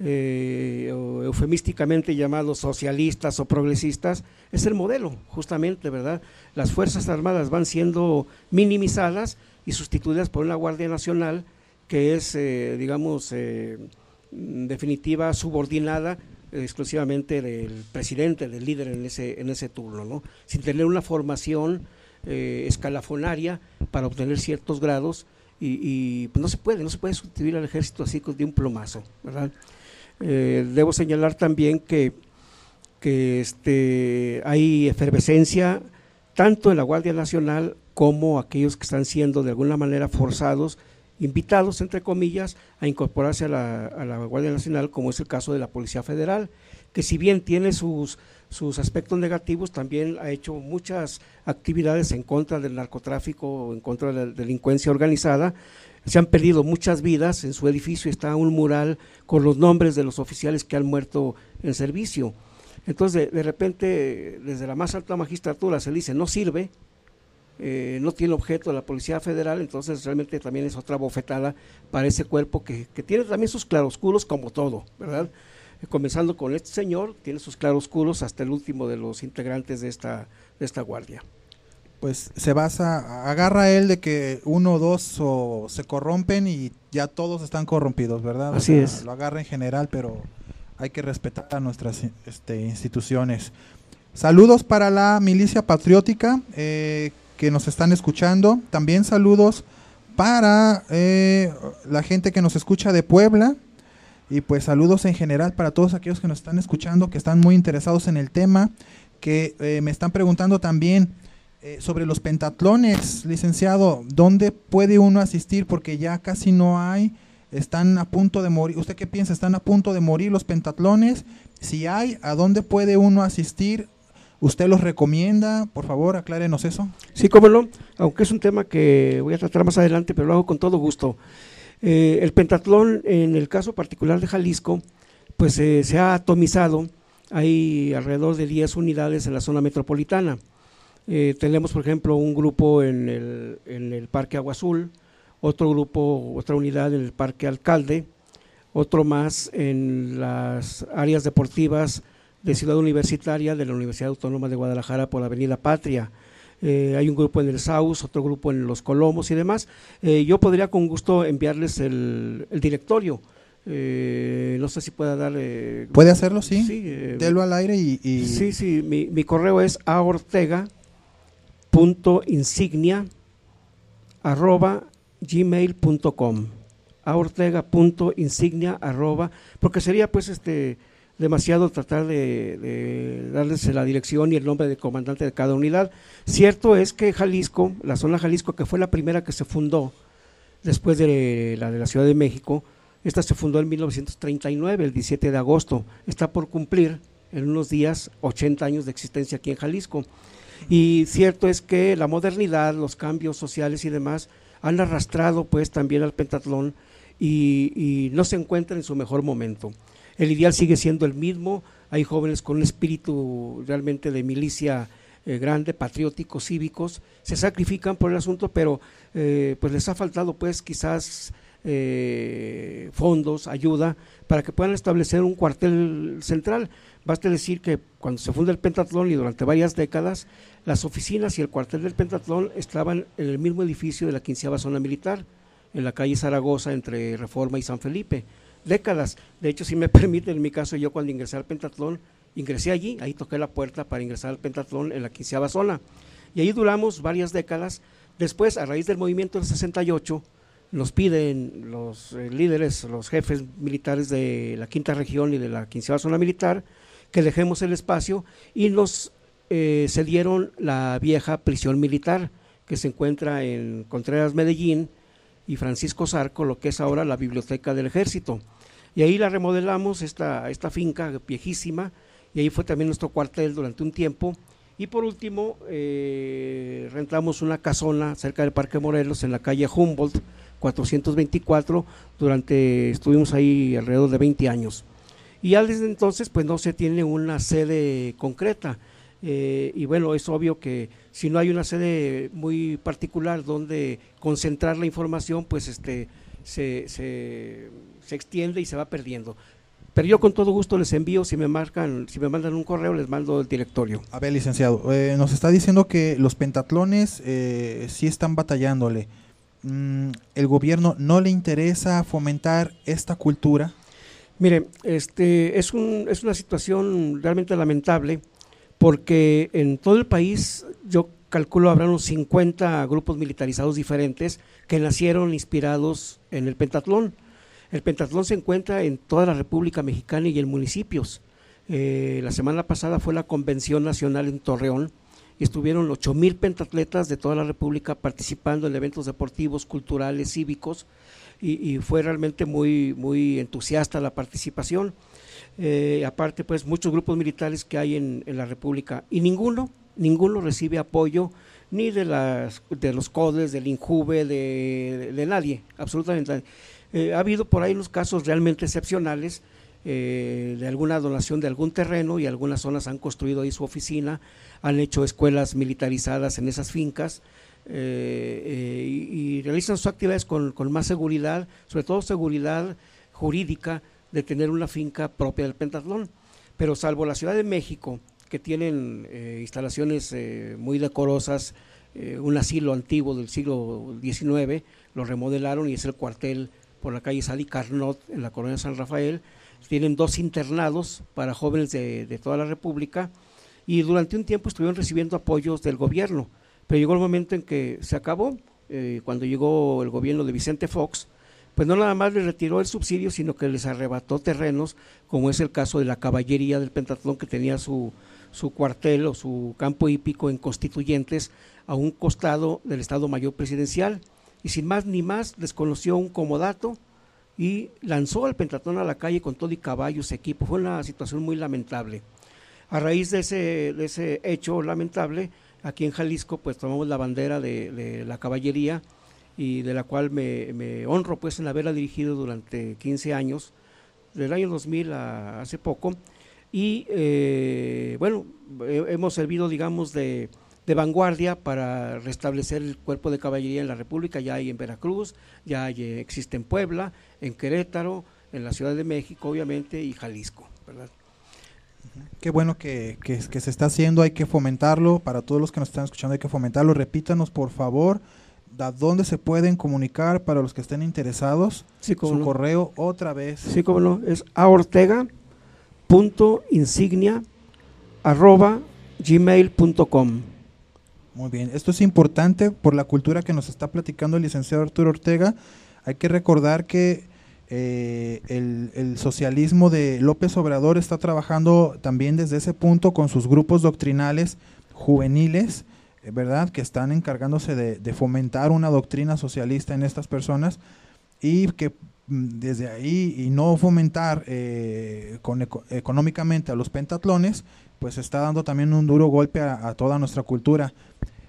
eh, o eufemísticamente llamados socialistas o progresistas, es el modelo, justamente, ¿verdad? Las Fuerzas Armadas van siendo minimizadas y sustituidas por una Guardia Nacional que es, eh, digamos, eh, definitiva, subordinada exclusivamente del presidente, del líder en ese, en ese turno, ¿no? Sin tener una formación eh, escalafonaria para obtener ciertos grados y, pues no se puede, no se puede sustituir al ejército así de un plumazo, ¿verdad? Eh, debo señalar también que, que este, hay efervescencia tanto en la Guardia Nacional como aquellos que están siendo de alguna manera forzados, invitados, entre comillas, a incorporarse a la, Guardia Nacional, como es el caso de la Policía Federal, que si bien tiene sus, sus aspectos negativos, también ha hecho muchas actividades en contra del narcotráfico, en contra de la delincuencia organizada. Se han perdido muchas vidas, en su edificio está un mural con los nombres de los oficiales que han muerto en servicio. Entonces, de, de repente, desde la más alta magistratura se dice, no sirve, eh, no tiene objeto la Policía Federal, entonces realmente también es otra bofetada para ese cuerpo que, que tiene también sus claroscuros como todo, ¿verdad? Eh, Comenzando con este señor, tiene sus claroscuros hasta el último de los integrantes de esta, de esta guardia. Pues se basa, agarra él de que uno o dos o se corrompen y ya todos están corrompidos, ¿verdad? O Así sea, es. Lo agarra en general, pero hay que respetar a nuestras este, instituciones. Saludos para la milicia patriótica eh, que nos están escuchando. También saludos para eh, la gente que nos escucha de Puebla. Y pues saludos en general para todos aquellos que nos están escuchando, que están muy interesados en el tema, que eh, me están preguntando también eh, sobre los pentatlones, licenciado, ¿dónde puede uno asistir? Porque ya casi no hay, están a punto de morir. ¿Usted qué piensa? ¿Están a punto de morir los pentatlones? Si hay, ¿a dónde puede uno asistir? ¿Usted los recomienda? Por favor, aclárenos eso. Sí, cómo no, aunque es un tema que voy a tratar más adelante, pero lo hago con todo gusto. Eh, el pentatlón, en el caso particular de Jalisco, pues eh, se ha atomizado, hay alrededor de 10 unidades en la zona metropolitana. Eh, tenemos, por ejemplo, un grupo en el, en el Parque Agua Azul, otro grupo, otra unidad en el Parque Alcalde, otro más en las áreas deportivas de Ciudad Universitaria de la Universidad Autónoma de Guadalajara por la Avenida Patria. Eh, hay un grupo en el SAUS, otro grupo en los Colomos y demás. Eh, yo podría con gusto enviarles el, el directorio. Eh, no sé si pueda dar. ¿Puede hacerlo? Sí. Sí, Delo al aire y... y- Sí, sí, mi, mi correo es aortega.insignia arroba gmail.com aortega.insignia arroba porque sería pues este demasiado tratar de, de, darles la dirección y el nombre del comandante de cada unidad. Cierto es que Jalisco, la zona Jalisco, que fue la primera que se fundó después de la de la Ciudad de México, esta se fundó en 1939, el 17 de agosto, está por cumplir en unos días 80 años de existencia aquí en Jalisco. Y cierto es que la modernidad, los cambios sociales y demás han arrastrado pues también al pentatlón y, no se encuentra en su mejor momento. El ideal sigue siendo el mismo, hay jóvenes con un espíritu realmente de milicia eh, grande, patrióticos, cívicos, se sacrifican por el asunto, pero eh, pues les ha faltado pues quizás eh, fondos, ayuda, para que puedan establecer un cuartel central. Basta decir que cuando se funda el Pentatlón y durante varias décadas, las oficinas y el cuartel del Pentatlón estaban en el mismo edificio de la quinceava zona militar, en la calle Zaragoza, entre Reforma y San Felipe. Décadas. De hecho, si me [LAUGHS] permite, en mi caso, yo cuando ingresé al Pentatlón, ingresé allí, ahí toqué la puerta para ingresar al Pentatlón en la quinceava zona. Y ahí duramos varias décadas. Después, a raíz del movimiento del 68, nos piden los eh, líderes, los jefes militares de la quinta región y de la quinceava zona militar, que dejemos el espacio y nos eh, cedieron la vieja prisión militar que se encuentra en Contreras, Medellín y Francisco Zarco, lo que es ahora la biblioteca del ejército. Y ahí la remodelamos, esta, esta finca viejísima, y ahí fue también nuestro cuartel durante un tiempo. Y por último, eh, rentamos una casona cerca del Parque Morelos, en la calle Humboldt, 424, durante, estuvimos ahí alrededor de 20 años. Y ya desde entonces, pues no se tiene una sede concreta. Eh, y bueno, es obvio que si no hay una sede muy particular donde concentrar la información, pues este se, se, se, extiende y se va perdiendo. Pero yo con todo gusto les envío, si me marcan, si me mandan un correo, les mando el directorio. A ver, licenciado, eh, nos está diciendo que los pentatlones eh, sí están batallándole. Mm, ¿El gobierno no le interesa fomentar esta cultura? Mire, este es, un, es una situación realmente lamentable porque en todo el país yo calculo habrá unos 50 grupos militarizados diferentes que nacieron inspirados en el pentatlón. El pentatlón se encuentra en toda la República Mexicana y en municipios. Eh, la semana pasada fue la Convención Nacional en Torreón y estuvieron 8 mil pentatletas de toda la República participando en eventos deportivos, culturales, cívicos y, y fue realmente muy, muy entusiasta la participación. Eh, aparte, pues muchos grupos militares que hay en, la República y ninguno, ninguno recibe apoyo ni de, las, de los CODES, del INJUVE, de, de, nadie, absolutamente nadie. Eh, ha habido por ahí unos casos realmente excepcionales eh, de alguna donación de algún terreno y algunas zonas han construido ahí su oficina, han hecho escuelas militarizadas en esas fincas y, y, realizan sus actividades con, con más seguridad, sobre todo seguridad jurídica de tener una finca propia del pentatlón. Pero salvo la Ciudad de México, que tienen eh, instalaciones eh, muy decorosas, eh, un asilo antiguo del siglo XIX, lo remodelaron y es el cuartel por la calle Sadi Carnot, en la colonia San Rafael. Tienen dos internados para jóvenes de, de toda la República y durante un tiempo estuvieron recibiendo apoyos del gobierno, pero llegó el momento en que se acabó, cuando llegó el gobierno de Vicente Fox, pues no nada más les retiró el subsidio, sino que les arrebató terrenos, como es el caso de la caballería del Pentatlón, que tenía su, su cuartel o su campo hípico en Constituyentes a un costado del Estado Mayor Presidencial. Y sin más ni más, desconoció un comodato y lanzó al Pentatlón a la calle con todo y caballos, equipo. Fue una situación muy lamentable. A raíz de ese, de ese hecho lamentable, aquí en Jalisco, pues tomamos la bandera de, de la caballería y de la cual me, me, honro pues en haberla dirigido durante 15 años, del año 2000 a hace poco, y eh, bueno, hemos servido digamos de, de, vanguardia para restablecer el cuerpo de caballería en la República, ya hay en Veracruz, ya hay, existe en Puebla, en Querétaro, en la Ciudad de México obviamente y Jalisco, ¿verdad? Qué bueno que, que, que, se está haciendo, hay que fomentarlo, para todos los que nos están escuchando hay que fomentarlo, repítanos por favor ¿A dónde se pueden comunicar para los que estén interesados? Sí, Su no. correo otra vez. Sí, como no, es aortega.insignia arroba gmail.com. Muy bien, esto es importante por la cultura que nos está platicando el licenciado Arturo Ortega. Hay que recordar que eh, el, el socialismo de López Obrador está trabajando también desde ese punto con sus grupos doctrinales juveniles, ¿verdad? Que están encargándose de, fomentar una doctrina socialista en estas personas y que mm, desde ahí y no fomentar eh, con eco- económicamente a los pentatlones, pues está dando también un duro golpe a, a toda nuestra cultura.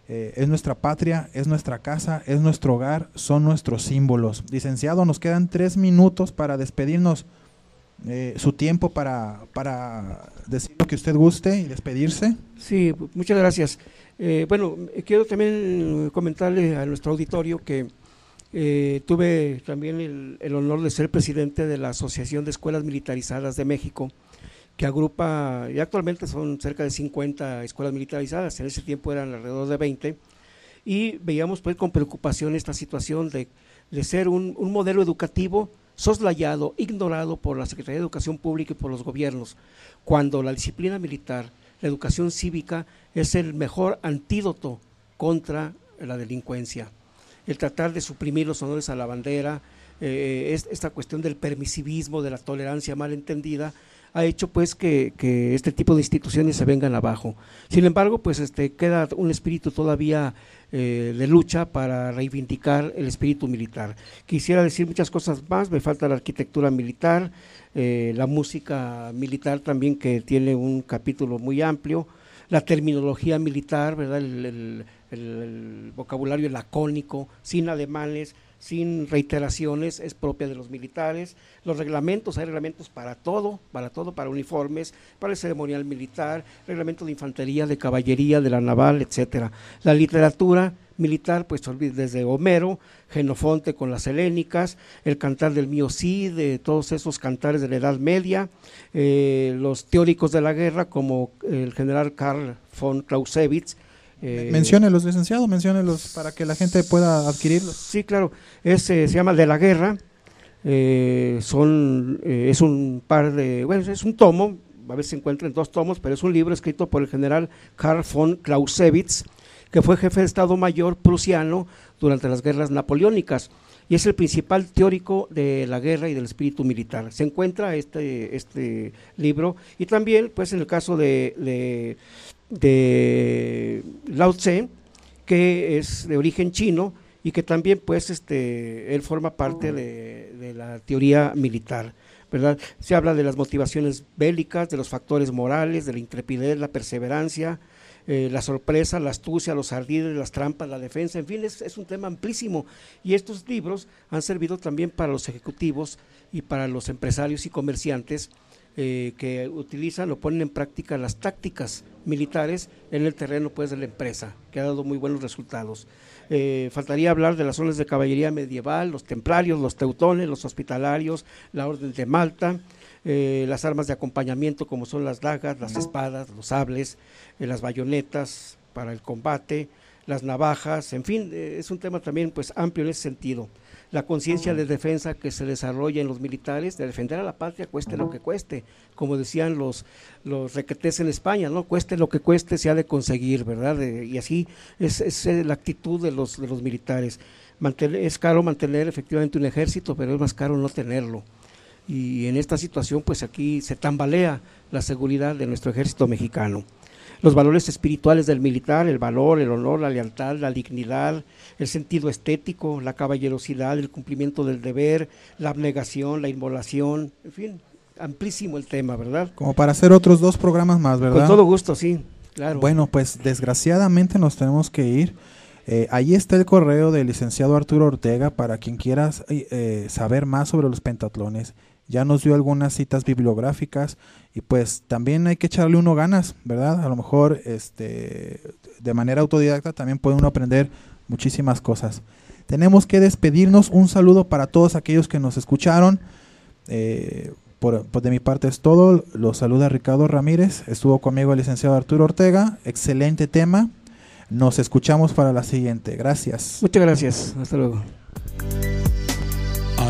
Eh, es nuestra patria, es nuestra casa, es nuestro hogar, son nuestros símbolos. Licenciado, nos quedan tres minutos para despedirnos. Eh, su tiempo para, para decir lo que usted guste y despedirse. Sí, muchas gracias. Eh, bueno, quiero también comentarle a nuestro auditorio que eh, tuve también el, honor de ser presidente de la Asociación de Escuelas Militarizadas de México, que agrupa, y actualmente son cerca de 50 escuelas militarizadas, en ese tiempo eran alrededor de 20, y veíamos pues con preocupación esta situación de, de ser un modelo educativo soslayado, ignorado por la Secretaría de Educación Pública y por los gobiernos, cuando la disciplina militar, la educación cívica es el mejor antídoto contra la delincuencia. El tratar de suprimir los honores a la bandera, eh, es- esta cuestión del permisivismo, de la tolerancia malentendida, ha hecho pues que, que este tipo de instituciones se vengan abajo. Sin embargo, pues este queda un espíritu todavía eh, de lucha para reivindicar el espíritu militar. Quisiera decir muchas cosas más, me falta la arquitectura militar, eh, la música militar también que tiene un capítulo muy amplio, la terminología militar, ¿verdad? El, el- vocabulario lacónico, sin ademanes, sin reiteraciones, es propia de los militares. Los reglamentos, hay reglamentos para todo, para todo, para uniformes, para el ceremonial militar, reglamento de infantería, de caballería, de la naval, etcétera. La literatura militar, pues desde Homero, Genofonte con las helénicas, el cantar del mío Cid, de todos esos cantares de la Edad Media, eh, los teóricos de la guerra como el general Karl von Clausewitz. Eh, Menciónelos, licenciado, menciónelos para que la gente pueda adquirirlos. Sí, claro, eh, se llama De la Guerra, eh, son, eh, es un par de, bueno, es un tomo, a veces se encuentra en dos tomos, pero es un libro escrito por el general Karl von Clausewitz, que fue jefe de Estado Mayor prusiano durante las guerras napoleónicas. Y es el principal teórico de la guerra y del espíritu militar. Se encuentra este, este libro. Y también, pues en el caso de, de, de Lao Tse, que es de origen chino y que también pues este él forma parte de, la teoría militar verdad se habla de las motivaciones bélicas de los factores morales de la intrepidez la perseverancia eh, la sorpresa la astucia los ardides las trampas la defensa en fin es, es un tema amplísimo. Y estos libros han servido también para los ejecutivos y para los empresarios y comerciantes eh, que utilizan o ponen en práctica las tácticas militares en el terreno pues de la empresa, que ha dado muy buenos resultados. Eh, faltaría hablar de las zonas de caballería medieval, los templarios, los teutones, los hospitalarios, la orden de Malta, eh, las armas de acompañamiento como son las dagas, las espadas, los sables, eh, las bayonetas para el combate, las navajas, en fin, eh, es un tema también pues amplio en ese sentido la conciencia de defensa que se desarrolla en los militares, de defender a la patria, cueste lo que cueste, como decían los, los requetés en España, ¿no? Cueste lo que cueste, se ha de conseguir, ¿verdad? Y así es, es, eh, la actitud de los, de los militares. Mantener, es caro mantener efectivamente un ejército, pero es más caro no tenerlo. Y en esta situación, pues aquí se tambalea la seguridad de nuestro ejército mexicano los valores espirituales del militar, el valor, el honor, la lealtad, la dignidad, el sentido estético, la caballerosidad, el cumplimiento del deber, la abnegación, la inmolación, en fin, amplísimo el tema, ¿verdad? Como para hacer otros dos programas más, ¿verdad? Con todo gusto, sí, claro. Bueno, pues desgraciadamente nos tenemos que ir. Eh, ahí está el correo del licenciado Arturo Ortega para quien quiera eh, saber más sobre los pentatlones. Ya nos dio algunas citas bibliográficas y pues también hay que echarle uno ganas, ¿verdad? A lo mejor este, de manera autodidacta también puede uno aprender muchísimas cosas. Tenemos que despedirnos. Un saludo para todos aquellos que nos escucharon. Eh, por, por, de mi parte es todo. Los saluda Ricardo Ramírez. Estuvo conmigo el licenciado Arturo Ortega. Excelente tema. Nos escuchamos para la siguiente. Gracias. Muchas gracias. Hasta luego.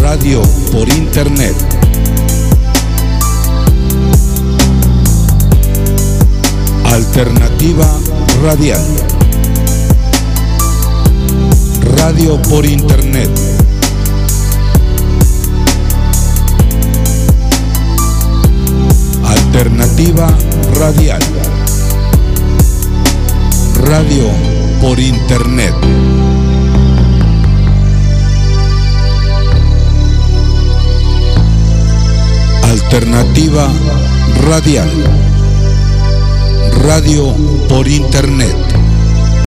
Radio por Internet. Alternativa Radial. Radio por Internet. Alternativa Radial. Radio por Internet. Alternativa Radial. Radio por Internet.